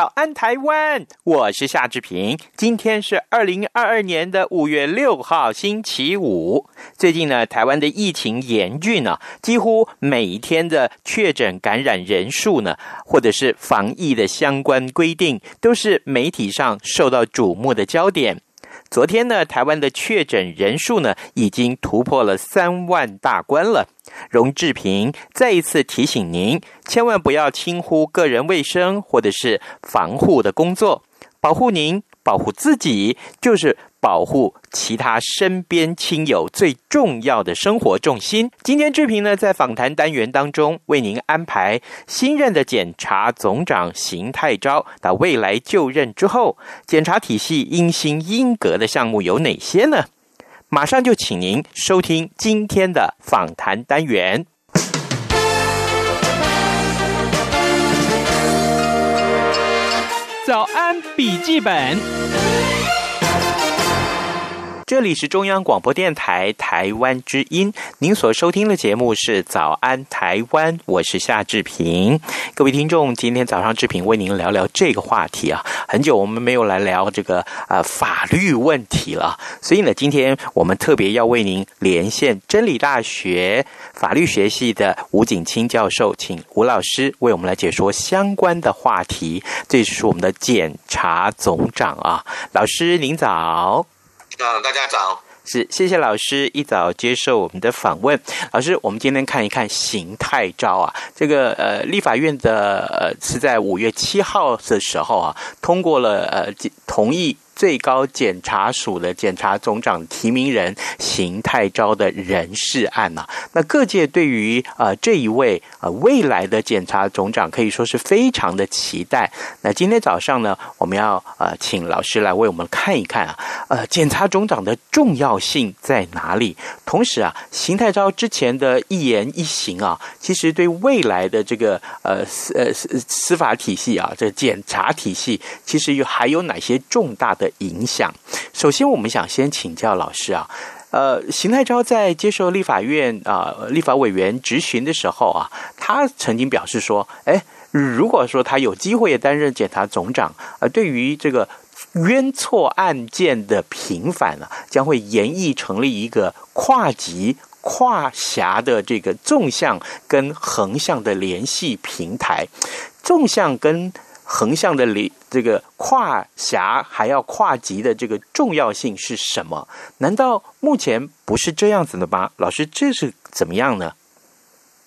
早安台湾，我是夏志平。今天是二零二二年的五月六号，星期五。最近呢，台湾的疫情严峻呢，几乎每一天的确诊感染人数呢，或者是防疫的相关规定，都是媒体上受到瞩目的焦点。昨天呢，台湾的确诊人数呢，已经突破了三万大关了。荣志平再一次提醒您，千万不要轻忽个人卫生或者是防护的工作，保护您，保护自己，就是。保护其他身边亲友最重要的生活重心。今天志平呢，在访谈单元当中为您安排新任的检察总长邢泰昭到未来就任之后，检察体系因新因格的项目有哪些呢？马上就请您收听今天的访谈单元。早安，笔记本。这里是中央广播电台台湾之音，您所收听的节目是《早安台湾》，我是夏志平。各位听众，今天早上志平为您聊聊这个话题啊，很久我们没有来聊这个呃法律问题了，所以呢，今天我们特别要为您连线真理大学法律学系的吴景清教授，请吴老师为我们来解说相关的话题。这是我们的检察总长啊，老师您早。嗯，大家早。是，谢谢老师一早接受我们的访问。老师，我们今天看一看形态照啊，这个呃，立法院的呃是在五月七号的时候啊，通过了呃同意。最高检察署的检察总长提名人邢泰昭的人事案呐，那各界对于呃这一位呃未来的检察总长可以说是非常的期待。那今天早上呢，我们要呃请老师来为我们看一看啊，呃检察总长的重要性在哪里？同时啊，邢泰昭之前的一言一行啊，其实对未来的这个呃司呃司司法体系啊，这检察体系，其实有还有哪些重大的？影响。首先，我们想先请教老师啊，呃，邢泰昭在接受立法院啊、立法委员质询的时候啊，他曾经表示说，哎，如果说他有机会担任检察总长，呃，对于这个冤错案件的平反呢、啊，将会演绎成立一个跨级跨辖的这个纵向跟横向的联系平台，纵向跟。横向的里这个跨辖还要跨级的这个重要性是什么？难道目前不是这样子的吗？老师，这是怎么样呢？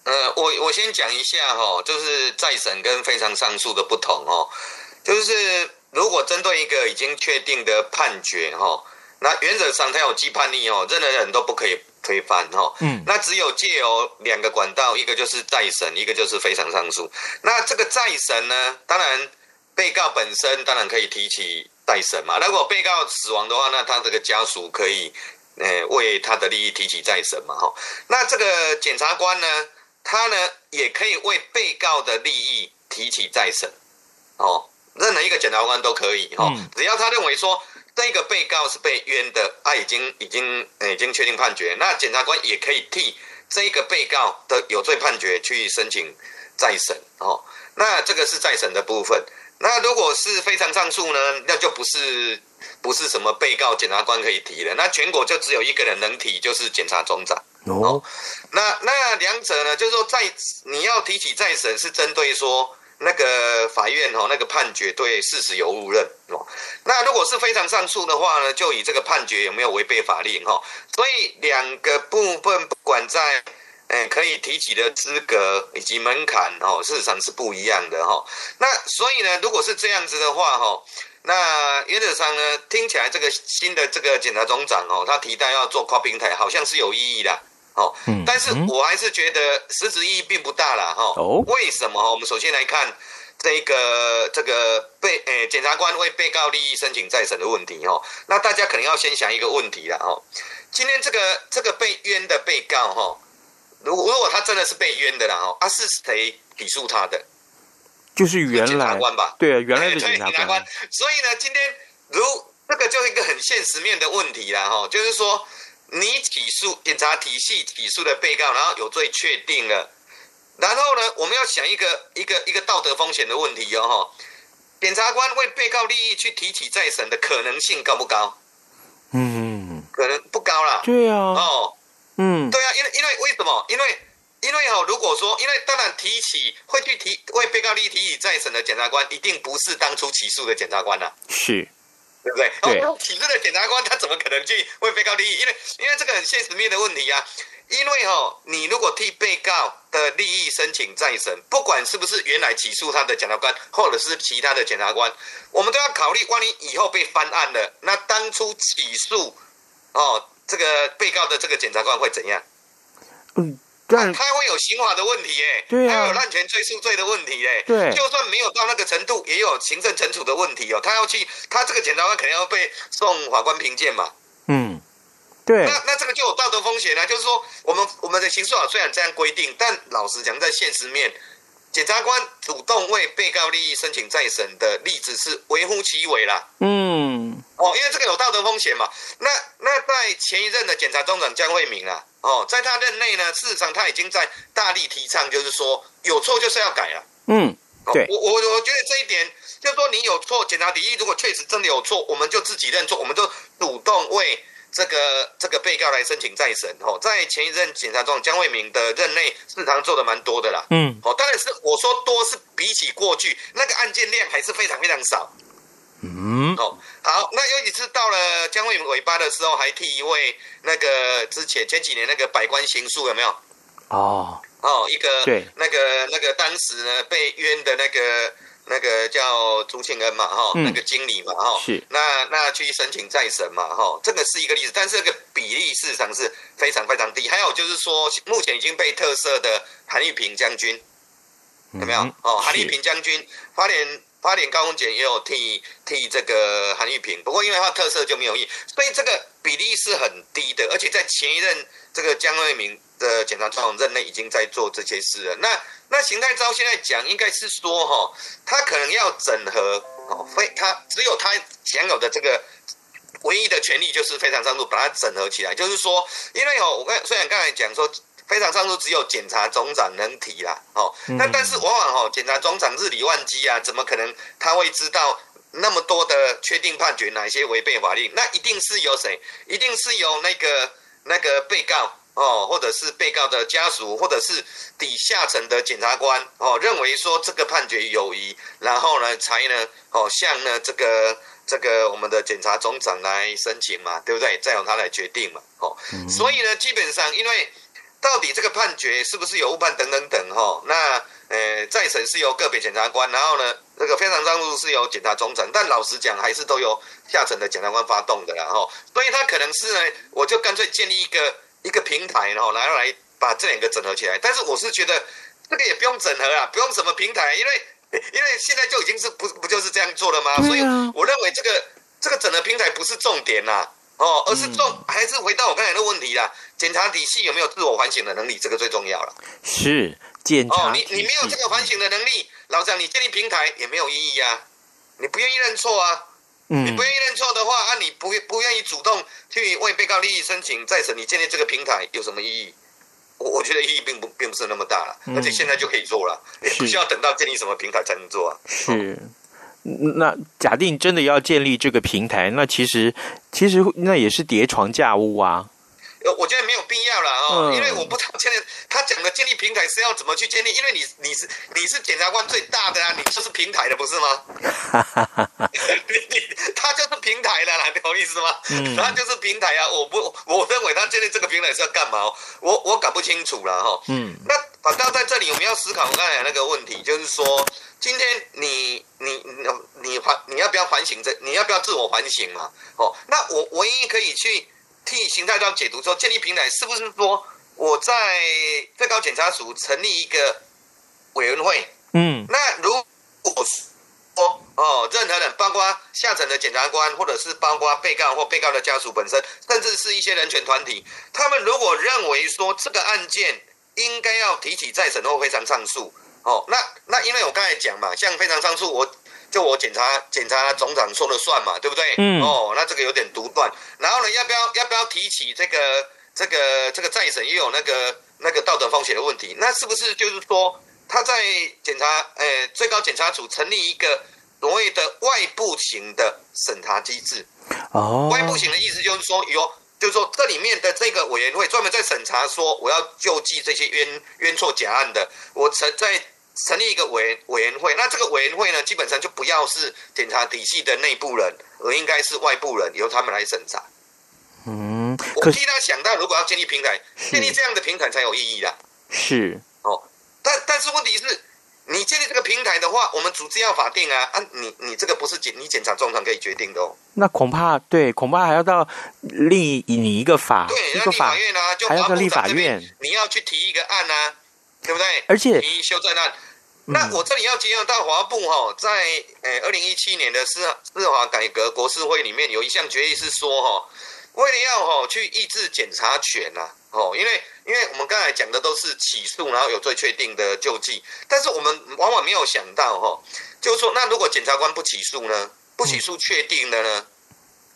呃，我我先讲一下哈，就是再审跟非常上诉的不同哦。就是如果针对一个已经确定的判决哈，那原则上它有既判力哦，任何人都不可以。推翻哈，嗯，那只有借由两个管道，一个就是再审，一个就是非常上诉。那这个再审呢，当然被告本身当然可以提起再审嘛。如果被告死亡的话，那他这个家属可以，呃，为他的利益提起再审嘛，哈。那这个检察官呢，他呢也可以为被告的利益提起再审，哦，任何一个检察官都可以，哈，只要他认为说。这个被告是被冤的，他、啊、已经已经已经确定判决，那检察官也可以替这个被告的有罪判决去申请再审哦。那这个是再审的部分。那如果是非常上诉呢，那就不是不是什么被告检察官可以提了，那全国就只有一个人能提，就是检察总长哦。那那两者呢，就是说在你要提起再审，是针对说。那个法院哈，那个判决对事实有误认哦。那如果是非常上诉的话呢，就以这个判决有没有违背法令哈。所以两个部分不管在诶可以提起的资格以及门槛哦，事实上是不一样的哈。那所以呢，如果是这样子的话哈，那原则上呢，听起来这个新的这个检察总长哦，他提到要做跨平台，好像是有意义的哦。嗯，但是我还是觉得实质意义并不大了哈。哦，为什么？我们首先来看这个这个被诶检察官为被告利益申请再审的问题哦。那大家可能要先想一个问题了哦。今天这个这个被冤的被告哈，如果如果他真的是被冤的了哦，啊是谁起诉他的？就是原来检察官吧，对啊，原来的检察官。察官。所以呢，今天如这个就是一个很现实面的问题啦，哈，就是说你起诉检察体系起诉的被告，然后有罪确定了，然后呢，我们要想一个一个一个道德风险的问题哦，哈，检察官为被告利益去提起再审的可能性高不高？嗯，可能不高啦。对啊。哦，嗯，对啊，因为因为为什么？因为。因为哦，如果说，因为当然提起会去提为被告利益提起再审的检察官，一定不是当初起诉的检察官呐、啊，是，对不对？对。哦、起诉的检察官他怎么可能去为被告利益？因为因为这个很现实面的问题啊。因为哦，你如果替被告的利益申请再审，不管是不是原来起诉他的检察官，或者是其他的检察官，我们都要考虑，万一以后被翻案了，那当初起诉哦这个被告的这个检察官会怎样？嗯。他会有刑法的问题耶，对啊，他有滥权追诉罪的问题耶，对，就算没有到那个程度，也有行政惩处的问题哦。他要去，他这个检察官肯定要被送法官评鉴嘛。嗯，对。那那这个就有道德风险啊，就是说，我们我们的刑诉法虽然这样规定，但老实讲，在现实面，检察官主动为被告利益申请再审的例子是微乎其微啦。嗯，哦，因为这个有道德风险嘛。那那在前一任的检察总长江惠明啊。哦，在他任内呢，事实上他已经在大力提倡，就是说有错就是要改了。嗯，对，我我我觉得这一点，就是说你有错，检察体系如果确实真的有错，我们就自己认错，我们就主动为这个这个被告来申请再审。哦，在前一任检察总长江惠民的任内，事实上做的蛮多的啦。嗯，哦，当然是我说多是比起过去那个案件量还是非常非常少。嗯，哦，好，那尤其是到了江惠民尾巴的时候，还替一位那个之前前几年那个百官行诉有没有？哦，哦，一个对，那个那个当时呢被冤的那个那个叫朱庆恩嘛，哈、嗯，那个经理嘛，哈，是，那那去申请再审嘛，哈，这个是一个例子，但是这个比例事实上是非常非常低。还有就是说，目前已经被特赦的韩玉平将军有没有？嗯、哦，韩玉平将军花莲。花莲高检也有替替这个韩玉平，不过因为他特赦就没有意义，所以这个比例是很低的。而且在前一任这个江瑞民的检察总长任内已经在做这些事了。那那邢太昭现在讲应该是说哈，他可能要整合哦，非他只有他享有的这个唯一的权利就是非常上诉，把它整合起来。就是说，因为哦，我刚虽然刚才讲说。非常上诉只有检察总长能提啦，哦，那但是往往哦，检察总长日理万机啊，怎么可能他会知道那么多的确定判决哪些违背法律？那一定是由谁？一定是由那个那个被告哦，或者是被告的家属，或者是底下层的检察官哦，认为说这个判决有疑，然后呢才呢哦向呢这个这个我们的检察总长来申请嘛，对不对？再由他来决定嘛，哦，所以呢，基本上因为。到底这个判决是不是有误判等等等哈？那呃，再审是由个别检察官，然后呢，这个非常上诉是由检察总长，但老实讲还是都由下层的检察官发动的啦哈。所以他可能是呢，我就干脆建立一个一个平台，然后来来把这两个整合起来。但是我是觉得这个也不用整合啊，不用什么平台，因为因为现在就已经是不不就是这样做了吗？所以我认为这个这个整合平台不是重点呐。哦，而是重、嗯、还是回到我刚才的问题啦，检查体系有没有自我反省的能力？这个最重要了。是检查、哦、你你没有这个反省的能力，老蒋，你建立平台也没有意义呀、啊。你不愿意认错啊？嗯、你不愿意认错的话，啊，你不不愿意主动去为被告利益申请再审，你建立这个平台有什么意义？我我觉得意义并不并不是那么大了，嗯、而且现在就可以做了，也不需要等到建立什么平台才能做啊。是。嗯那假定真的要建立这个平台，那其实其实那也是叠床架屋啊。呃，我觉得没有必要了哦，嗯、因为我不知道现在他讲的建立平台是要怎么去建立，因为你你是你是检察官最大的啊，你就是平台的不是吗？你你他就是平台的啦，你懂意思吗？嗯、他就是平台啊，我不我认为他建立这个平台是要干嘛？我我搞不清楚了哈。嗯，那。反倒在这里我们要思考我刚才那个问题，就是说，今天你你你你反你要不要反省这？你要不要自我反省嘛？哦，那我唯一可以去替形态上解读说，建立平台是不是说我在最高检察署成立一个委员会？嗯，那如果说哦，任何人，包括下层的检察官，或者是包括被告或被告的家属本身，甚至是一些人权团体，他们如果认为说这个案件应该要提起再审或非常上诉，哦，那那因为我刚才讲嘛，像非常上诉，我就我检察检察总长说了算嘛，对不对？嗯。哦，那这个有点独断。然后呢，要不要要不要提起这个这个这个再审也有那个那个道德风险的问题？那是不是就是说？他在检查，呃、欸，最高检察署成立一个所谓的外部型的审查机制。哦，外部型的意思就是说，有，就是说这里面的这个委员会专门在审查，说我要救济这些冤冤错假案的，我成在成立一个委委员会。那这个委员会呢，基本上就不要是检察体系的内部人，而应该是外部人，由他们来审查。嗯，我替他想到，如果要建立平台，建立这样的平台才有意义啦。是哦。但但是问题是，你建立这个平台的话，我们组织要法定啊啊！你你这个不是检你检察总长可以决定的哦。那恐怕对，恐怕还要到立你一个法，对，一个法，立法院啊，就还要个立法院，你要去提一个案啊，对不对？而且提修正案。那我这里要结合到华部哈，在呃二零一七年的司司法改革国事会里面有一项决议是说哈，为了要吼去抑制检察权呐，哦，因为。因为我们刚才讲的都是起诉，然后有罪确定的救济，但是我们往往没有想到哈，就是说，那如果检察官不起诉呢？不起诉确定的呢？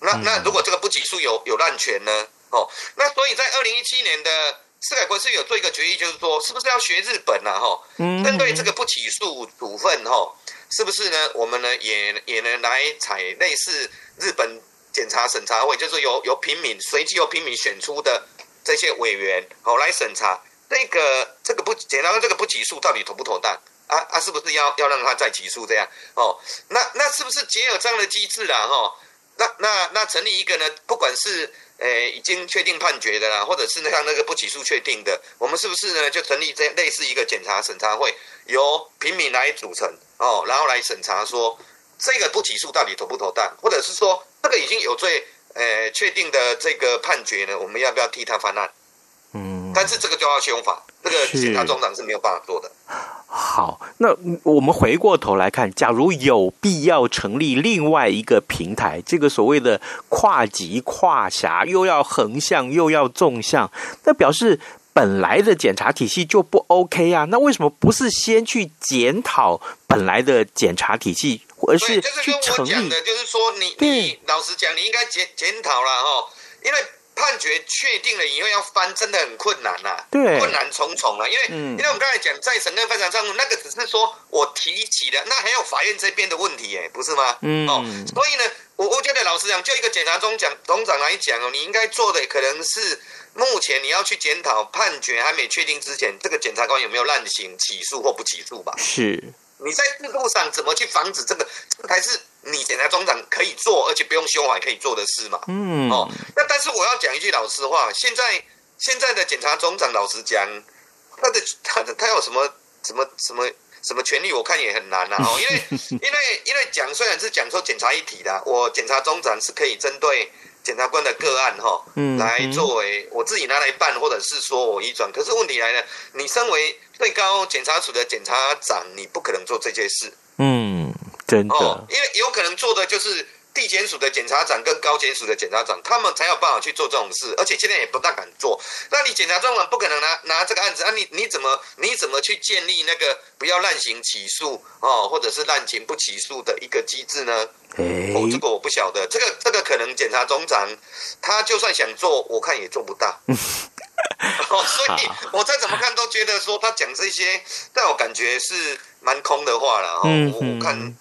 那那如果这个不起诉有有滥权呢？哦，那所以在二零一七年的司改国是有做一个决议，就是说，是不是要学日本啊？哈，针对这个不起诉处分哈，是不是呢？我们呢也也能来采类似日本检察审查会，就是由由平民随机由平民选出的。这些委员好来审查那个这个不检察官这个不起诉到底妥不妥当啊啊？是不是要要让他再起诉这样哦？那那是不是结合这样的机制啦？哈，那那那成立一个呢？不管是呃已经确定判决的啦，或者是像那个不起诉确定的，我们是不是呢就成立这类似一个检察审查会，由平民来组成哦，然后来审查说这个不起诉到底妥不妥当，或者是说这个已经有罪。呃，确定的这个判决呢，我们要不要替他翻案？嗯，但是这个就要修法，这个检察总长是没有办法做的。好，那我们回过头来看，假如有必要成立另外一个平台，这个所谓的跨级跨辖，又要横向又要纵向，那表示本来的检查体系就不 OK 啊？那为什么不是先去检讨本来的检查体系？而是去成立，就是跟我讲的，就是说你你老实讲，你应该检检讨了哈，因为判决确定了以后要翻，真的很困难呐，对，困难重重了。因为、嗯、因为我们刚才讲再审跟非常上诉，那个只是说我提起的，那还有法院这边的问题耶，不是吗？嗯，哦，所以呢，我我觉得老实讲，就一个检察总长总长来讲哦，你应该做的可能是目前你要去检讨判决还没确定之前，这个检察官有没有滥行起诉或不起诉吧？是。你在制度上怎么去防止这个？这才是你检察总长可以做，而且不用修法可以做的事嘛。嗯。哦，那但是我要讲一句老实话，现在现在的检察总长，老实讲，他的他的他有什么什么什么什么权利？我看也很难啊。哦，因为因为因为讲虽然是讲说检察一体的，我检察总长是可以针对。检察官的个案哈，嗯来作为我自己拿来办，或者是说我移转。可是问题来了，你身为最高检察署的检察长，你不可能做这件事。嗯，真的，因为有可能做的就是。地检署的检察长跟高检署的检察长，他们才有办法去做这种事，而且现在也不大敢做。那你检察总长不可能拿拿这个案子啊？你你怎么你怎么去建立那个不要滥行起诉哦，或者是滥情不起诉的一个机制呢？欸、哦，这个我不晓得。这个这个可能检察总长他就算想做，我看也做不到。哦，所以我再怎么看都觉得说他讲这些，但我感觉是蛮空的话了。哦，我看。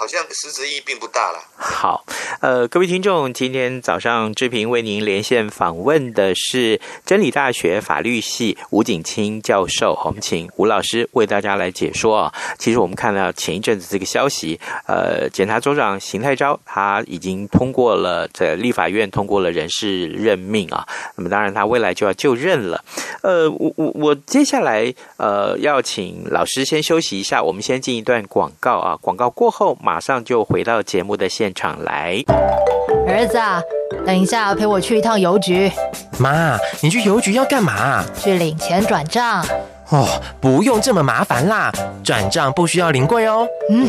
好像实质意义并不大了。好，呃，各位听众，今天早上志平为您连线访问的是真理大学法律系吴景清教授，我们请吴老师为大家来解说啊。其实我们看到前一阵子这个消息，呃，检察总长邢泰钊他已经通过了在立法院通过了人事任命啊，那么当然他未来就要就任了。呃，我我我接下来呃要请老师先休息一下，我们先进一段广告啊，广告过后马马上就回到节目的现场来。儿子啊，等一下陪我去一趟邮局。妈，你去邮局要干嘛？去领钱转账。哦，不用这么麻烦啦，转账不需要临柜哦。嗯，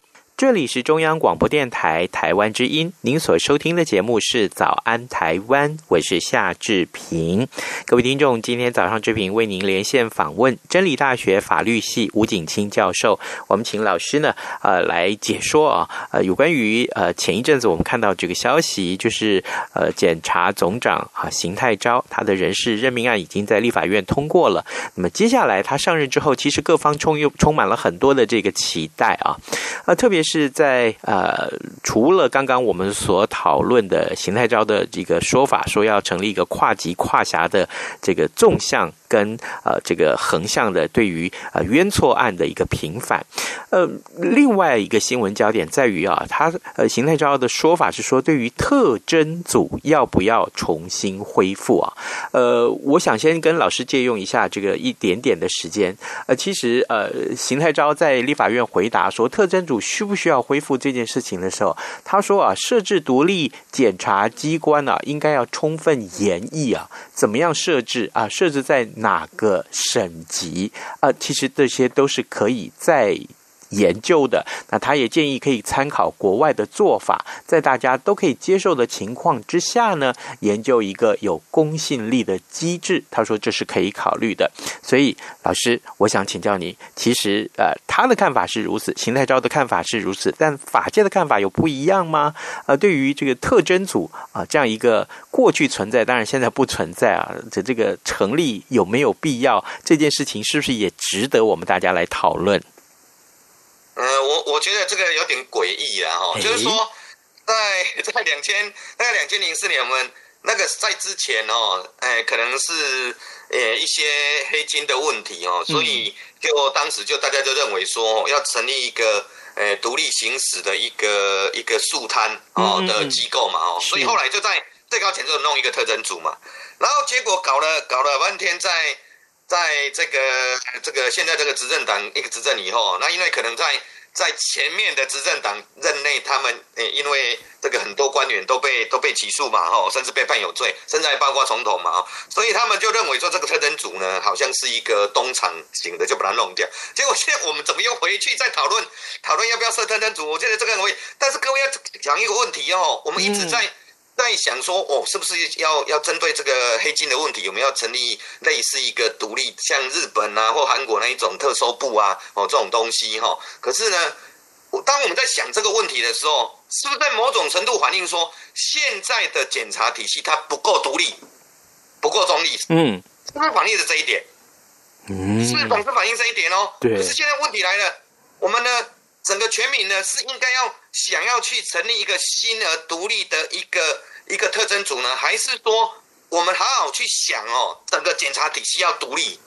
这里是中央广播电台台湾之音，您所收听的节目是《早安台湾》，我是夏志平。各位听众，今天早上志平为您连线访问真理大学法律系吴景清教授，我们请老师呢，呃，来解说啊，呃，有关于呃前一阵子我们看到这个消息，就是呃检察总长啊邢泰钊他的人事任命案已经在立法院通过了，那么接下来他上任之后，其实各方充又充满了很多的这个期待啊，呃，特别是。是在呃，除了刚刚我们所讨论的邢太昭的这个说法，说要成立一个跨级跨辖的这个纵向。跟呃这个横向的对于呃冤错案的一个平反，呃另外一个新闻焦点在于啊，他呃邢泰昭的说法是说，对于特征组要不要重新恢复啊？呃，我想先跟老师借用一下这个一点点的时间。呃，其实呃邢泰昭在立法院回答说特征组需不需要恢复这件事情的时候，他说啊，设置独立检察机关啊，应该要充分研议啊，怎么样设置啊？设置在哪个省级啊？其实这些都是可以在。研究的，那他也建议可以参考国外的做法，在大家都可以接受的情况之下呢，研究一个有公信力的机制。他说这是可以考虑的。所以老师，我想请教你，其实呃，他的看法是如此，邢泰昭的看法是如此，但法界的看法有不一样吗？呃，对于这个特征组啊，这样一个过去存在，当然现在不存在啊，这这个成立有没有必要？这件事情是不是也值得我们大家来讨论？呃，我我觉得这个有点诡异啊，哈，就是说，在在两千大概两千零四年，我们那个在之前哦，哎，可能是呃一些黑金的问题哦，所以就当时就大家就认为说要成立一个呃独立行使的一个一个速摊哦的机构嘛，哦，所以后来就在最高检就弄一个特征组嘛，然后结果搞了搞了半天在。在在这个这个现在这个执政党一个执政以后，那因为可能在在前面的执政党任内，他们诶因为这个很多官员都被都被起诉嘛，哦，甚至被判有罪，甚至还包括总统嘛哦，所以他们就认为说这个特侦组呢，好像是一个东厂型的，就把它弄掉。结果现在我们怎么又回去再讨论讨论要不要设特侦组？我觉得这个很会，但是各位要讲一个问题哦，我们一直在。在想说哦，是不是要要针对这个黑金的问题，有没有成立类似一个独立，像日本啊或韩国那一种特搜部啊，哦这种东西哈？可是呢，当我们在想这个问题的时候，是不是在某种程度反映说，现在的检察体系它不够独立，不够中立？嗯，是不是反映的这一点？嗯，是不是反是反映这一点哦？对。可是现在问题来了，我们呢？整个全民呢是应该要想要去成立一个新而独立的一个一个特征组呢，还是说我们好好去想哦，整个检察体系要独立，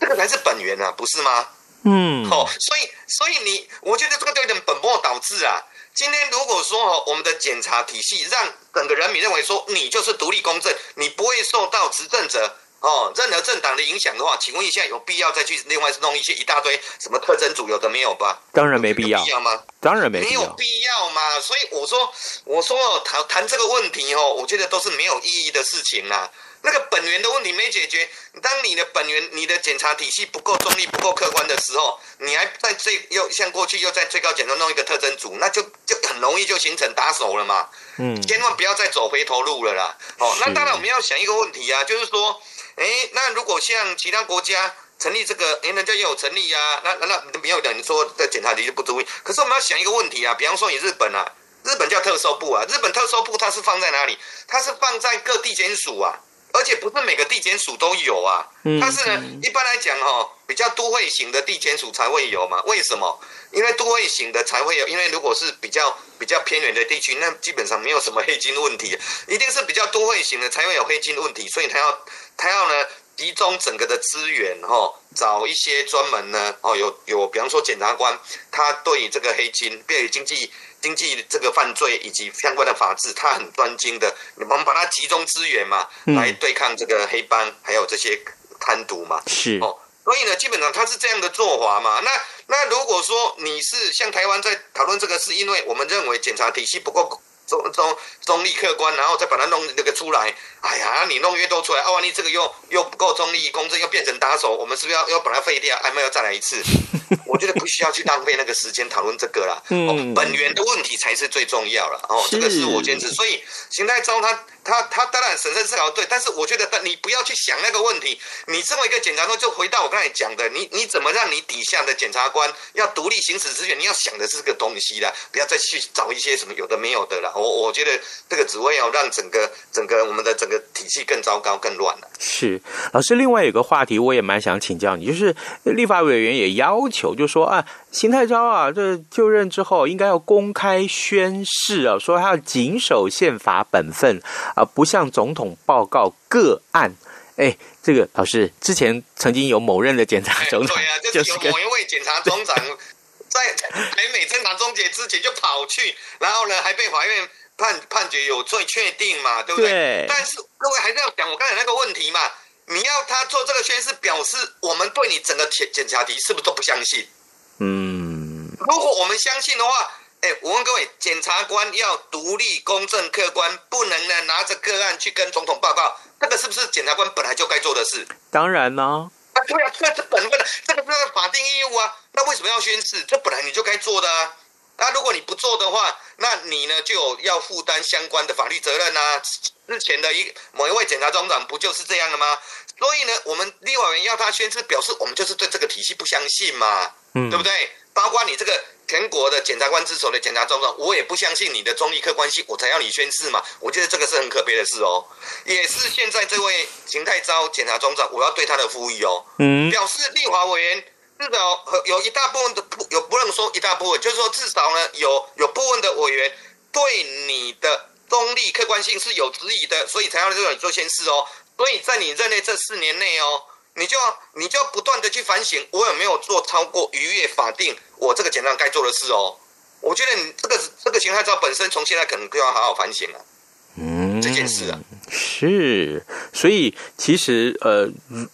这个才是本源啊，不是吗？嗯，哦，所以所以你，我觉得这个都有点本末倒置啊。今天如果说哦，我们的检察体系让整个人民认为说你就是独立公正，你不会受到执政者。哦，任何政党的影响的话，请问一下，有必要再去另外弄一些一大堆什么特征组，有的没有吧？当然没必要，必要吗？当然没必要，没有必要嘛。所以我说，我说哦，谈谈这个问题哦，我觉得都是没有意义的事情啦。那个本源的问题没解决，当你的本源、你的检查体系不够中立、不够客观的时候，你还在最又像过去又在最高检察弄一个特征组，那就就很容易就形成打手了嘛。嗯，千万不要再走回头路了啦。哦，那当然我们要想一个问题啊，就是说。哎，那如果像其他国家成立这个，哎，人家也有成立啊，那那那没有的，你说在检察体系不足以。可是我们要想一个问题啊，比方说你日本啊，日本叫特搜部啊，日本特搜部它是放在哪里？它是放在各地检署啊，而且不是每个地检署都有啊。但是呢，一般来讲哦，比较都会型的地检署才会有嘛。为什么？因为都会型的才会有，因为如果是比较比较偏远的地区，那基本上没有什么黑金问题，一定是比较都会型的才会有黑金问题，所以他要。他要呢集中整个的资源，哈，找一些专门呢，哦，有有，比方说检察官，他对这个黑金、对经济经济这个犯罪以及相关的法制，他很专精的，我们把它集中资源嘛，来对抗这个黑帮，还有这些贪渎嘛，是哦，所以呢，基本上他是这样的做法嘛。那那如果说你是像台湾在讨论这个，是因为我们认为检察体系不够。中中中立客观，然后再把它弄那个出来。哎呀，你弄越多出来，啊，万一这个又又不够中立公正，又变成打手，我们是不是要要把它废掉？还没有再来一次？我觉得不需要去浪费那个时间讨论这个啦。嗯、哦，本源的问题才是最重要了。哦，这个是我坚持。所以邢太昭他他他当然审慎思考对，但是我觉得你不要去想那个问题。你作为一个检察官，就回到我刚才讲的，你你怎么让你底下的检察官要独立行使职权？你要想的是这个东西啦，不要再去找一些什么有的没有的了。我我觉得这个只会要让整个整个我们的整个体系更糟糕、更乱了。是老师，另外有个话题，我也蛮想请教你，就是立法委员也要求，就说啊，邢太昭啊，这就任之后应该要公开宣誓啊，说他要谨守宪法本分啊，不向总统报告个案。哎，这个老师之前曾经有某任的检察总长，对啊，就是有某一位检察总长在台美侦查终结之前就跑去，然后呢还被法院。判判决有罪确定嘛？对不对？对。但是各位还是要讲我刚才那个问题嘛？你要他做这个宣誓，表示我们对你整个检检察体是不是都不相信？嗯。如果我们相信的话，哎，我问各位，检察官要独立、公正、客观，不能呢拿着个案去跟总统报告，这个是不是检察官本来就该做的事？当然呢。啊，对啊，这是本分的，这个是法定义务啊。那为什么要宣誓？这本来你就该做的啊。那如果你不做的话，那你呢就有要负担相关的法律责任啊。之前的一某一位检察总长不就是这样的吗？所以呢，我们立法委员要他宣誓，表示我们就是对这个体系不相信嘛，嗯，对不对？包括你这个全国的检察官之首的检察总长，我也不相信你的中立客观性，我才要你宣誓嘛。我觉得这个是很可悲的事哦，也是现在这位邢太昭检察总长，我要对他的呼吁哦，嗯，表示立法委员。至少有一大部分的不有不能说一大部分，就是说至少呢有有部分的委员对你的中立客观性是有质疑的，所以才要让你做宣誓哦。所以在你任内这四年内哦，你就要你就要不断的去反省，我有没有做超过逾越法定我这个检察该做的事哦。我觉得你这个这个邢太昭本身从现在可能就要好好反省了。嗯，这件事啊，是，所以其实呃，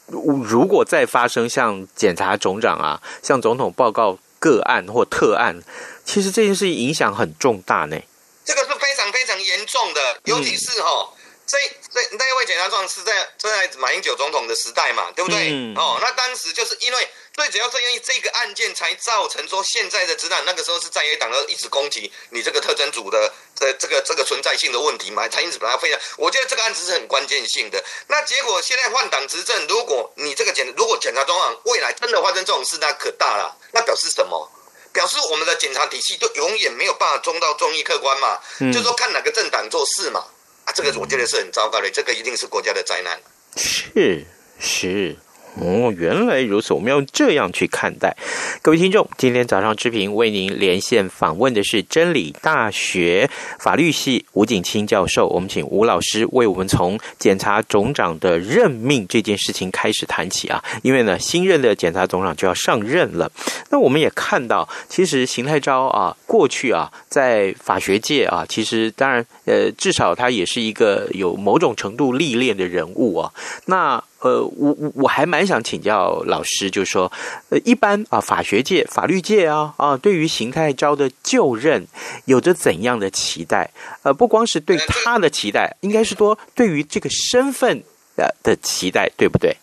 如如果再发生像检察总长啊，向总统报告个案或特案，其实这件事情影响很重大呢。这个是非常非常严重的，尤其是哈、哦。嗯这这那一位检察长是在在马英九总统的时代嘛，对不对？嗯、哦，那当时就是因为最主要是因为这个案件才造成说现在的执政，那个时候是在野党的一直攻击你这个特侦组的这这个这个存在性的问题嘛，才因此把它废掉。我觉得这个案子是很关键性的。那结果现在换党执政，如果你这个检如果检察总长未来真的发生这种事，那可大了。那表示什么？表示我们的检察体系就永远没有办法中到中立客观嘛，嗯、就是说看哪个政党做事嘛。啊，这个我觉得是很糟糕的，这个一定是国家的灾难。是是，哦，原来如此，我们要这样去看待。各位听众，今天早上之平为您连线访问的是真理大学法律系吴景清教授。我们请吴老师为我们从检察总长的任命这件事情开始谈起啊，因为呢，新任的检察总长就要上任了。那我们也看到，其实邢泰昭啊，过去啊，在法学界啊，其实当然，呃，至少他也是一个有某种程度历练的人物啊。那呃，我我我还蛮想请教老师，就是说，呃，一般啊，法学界、法律界啊啊，对于邢太昭的就任有着怎样的期待？呃，不光是对他的期待，应该是说对于这个身份的的期待，对不对？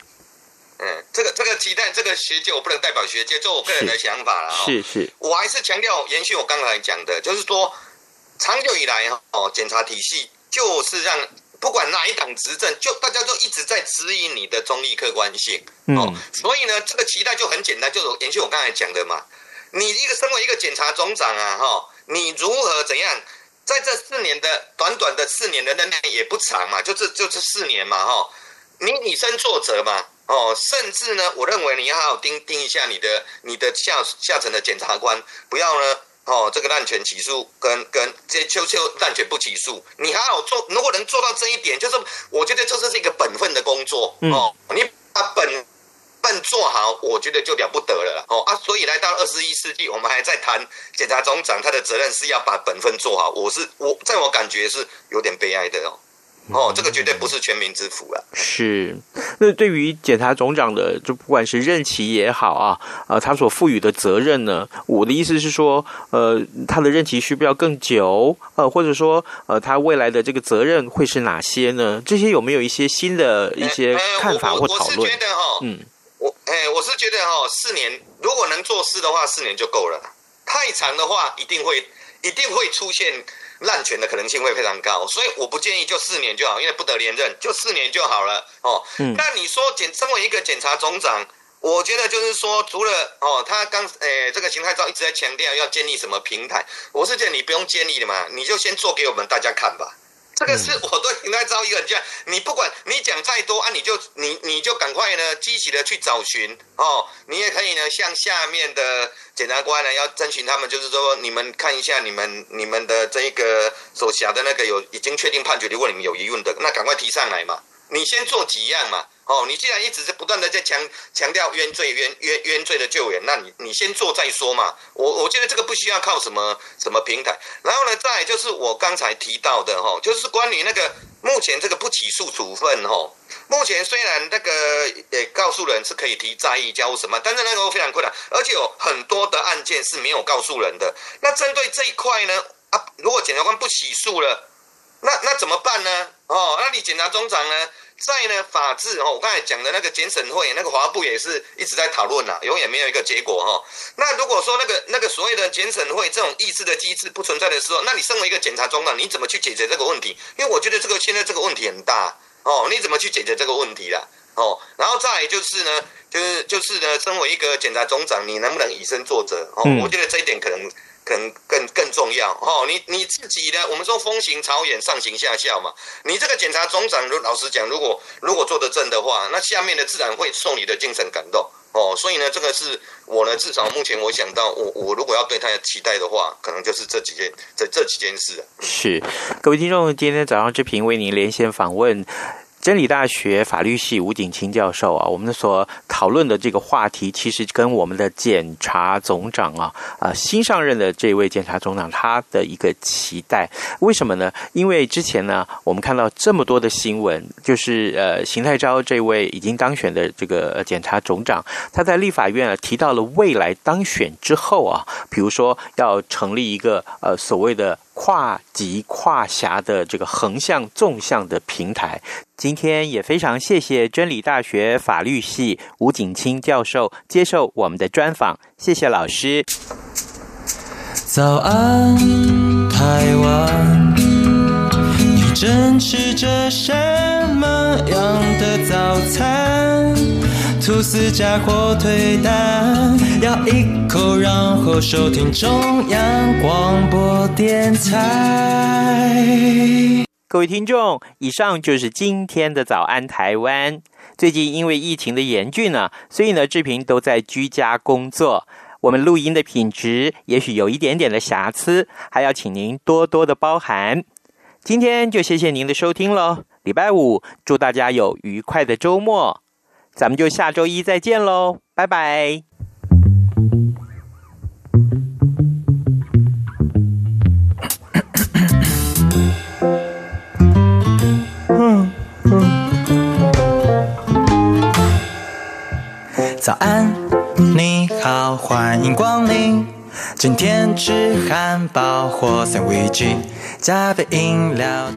嗯，这个这个期待，这个学界我不能代表学界，做我个人的想法了。是是，我还是强调延续我刚才讲的，就是说，长久以来哦，检察体系就是让。不管哪一党执政，就大家都一直在质疑你的中立客观性，哦，嗯、所以呢，这个期待就很简单，就是延续我刚才讲的嘛。你一个身为一个检察总长啊，哈，你如何怎样，在这四年的短短的四年的任内也不长嘛，就这就这四年嘛，哈，你以身作则嘛，哦，甚至呢，我认为你要好好盯盯一下你的你的下下层的检察官，不要呢。哦，这个滥权起诉跟跟这就就滥权不起诉，你还好做，如果能做到这一点，就是我觉得这是一个本分的工作哦。嗯、你把本分做好，我觉得就了不得了哦啊！所以来到二十一世纪，我们还在谈检察总长他的责任是要把本分做好，我是我在我感觉是有点悲哀的哦。哦，这个绝对不是全民之福啊！是，那对于检察总长的，就不管是任期也好啊，啊，他所赋予的责任呢，我的意思是说，呃，他的任期需不要更久？呃，或者说，呃，他未来的这个责任会是哪些呢？这些有没有一些新的一些看法或讨论？我是觉得哈，嗯，我，哎，我是觉得哈，四年如果能做事的话，四年就够了。太长的话，一定会一定会出现。滥权的可能性会非常高，所以我不建议就四年就好，因为不得连任，就四年就好了哦。嗯。那你说检身为一个检察总长，我觉得就是说，除了哦，他刚诶、欸、这个邢太照一直在强调要建立什么平台，我是觉得你不用建立的嘛，你就先做给我们大家看吧。这个是我对邢泰钊一个很这样，你不管你讲再多啊，你就你你就赶快呢积极的去找寻哦，你也可以呢向下面的检察官呢要征询他们，就是说你们看一下你们你们的这个所辖的那个有已经确定判决，如果你们有疑问的，那赶快提上来嘛，你先做几样嘛。哦，你既然一直是不断的在强强调冤罪冤冤冤罪的救援，那你你先做再说嘛。我我觉得这个不需要靠什么什么平台。然后呢，再就是我刚才提到的哈，就是关于那个目前这个不起诉处分哈。目前虽然那个也告诉人是可以提再议交什么，但是那个非常困难，而且有很多的案件是没有告诉人的。那针对这一块呢，啊，如果检察官不起诉了，那那怎么办呢？哦，那你检察总长呢？在呢，法制哦，我刚才讲的那个检审会，那个华部也是一直在讨论呐，永远没有一个结果哈。那如果说那个那个所谓的检审会这种意志的机制不存在的时候，那你身为一个检察总长，你怎么去解决这个问题？因为我觉得这个现在这个问题很大哦，你怎么去解决这个问题啦？哦，然后再来就是呢，就是就是呢，身为一个检察总长，你能不能以身作则？哦，我觉得这一点可能。可能更更重要哦，你你自己的，我们说风行草偃，上行下效嘛。你这个检察总长，如老实讲，如果如果做得正的话，那下面的自然会受你的精神感动哦。所以呢，这个是我呢，至少目前我想到，我我如果要对他的期待的话，可能就是这几件这这几件事。是，各位听众，今天早上志平为您连线访问。真理大学法律系吴景清教授啊，我们所讨论的这个话题，其实跟我们的检察总长啊，啊新上任的这位检察总长他的一个期待，为什么呢？因为之前呢，我们看到这么多的新闻，就是呃，邢泰钊这位已经当选的这个检察总长，他在立法院啊提到了未来当选之后啊，比如说要成立一个呃所谓的。跨级跨辖的这个横向纵向的平台，今天也非常谢谢真理大学法律系吴景清教授接受我们的专访，谢谢老师。早安，台湾，你正吃着什么样的早餐？吐司加火腿蛋，咬一口，然后收听中央广播电台。各位听众，以上就是今天的早安台湾。最近因为疫情的严峻呢，所以呢志平都在居家工作，我们录音的品质也许有一点点的瑕疵，还要请您多多的包涵。今天就谢谢您的收听喽，礼拜五祝大家有愉快的周末，咱们就下周一再见喽，拜拜。早安，你好，欢迎光临。今天吃汉堡或三明治，加杯饮料。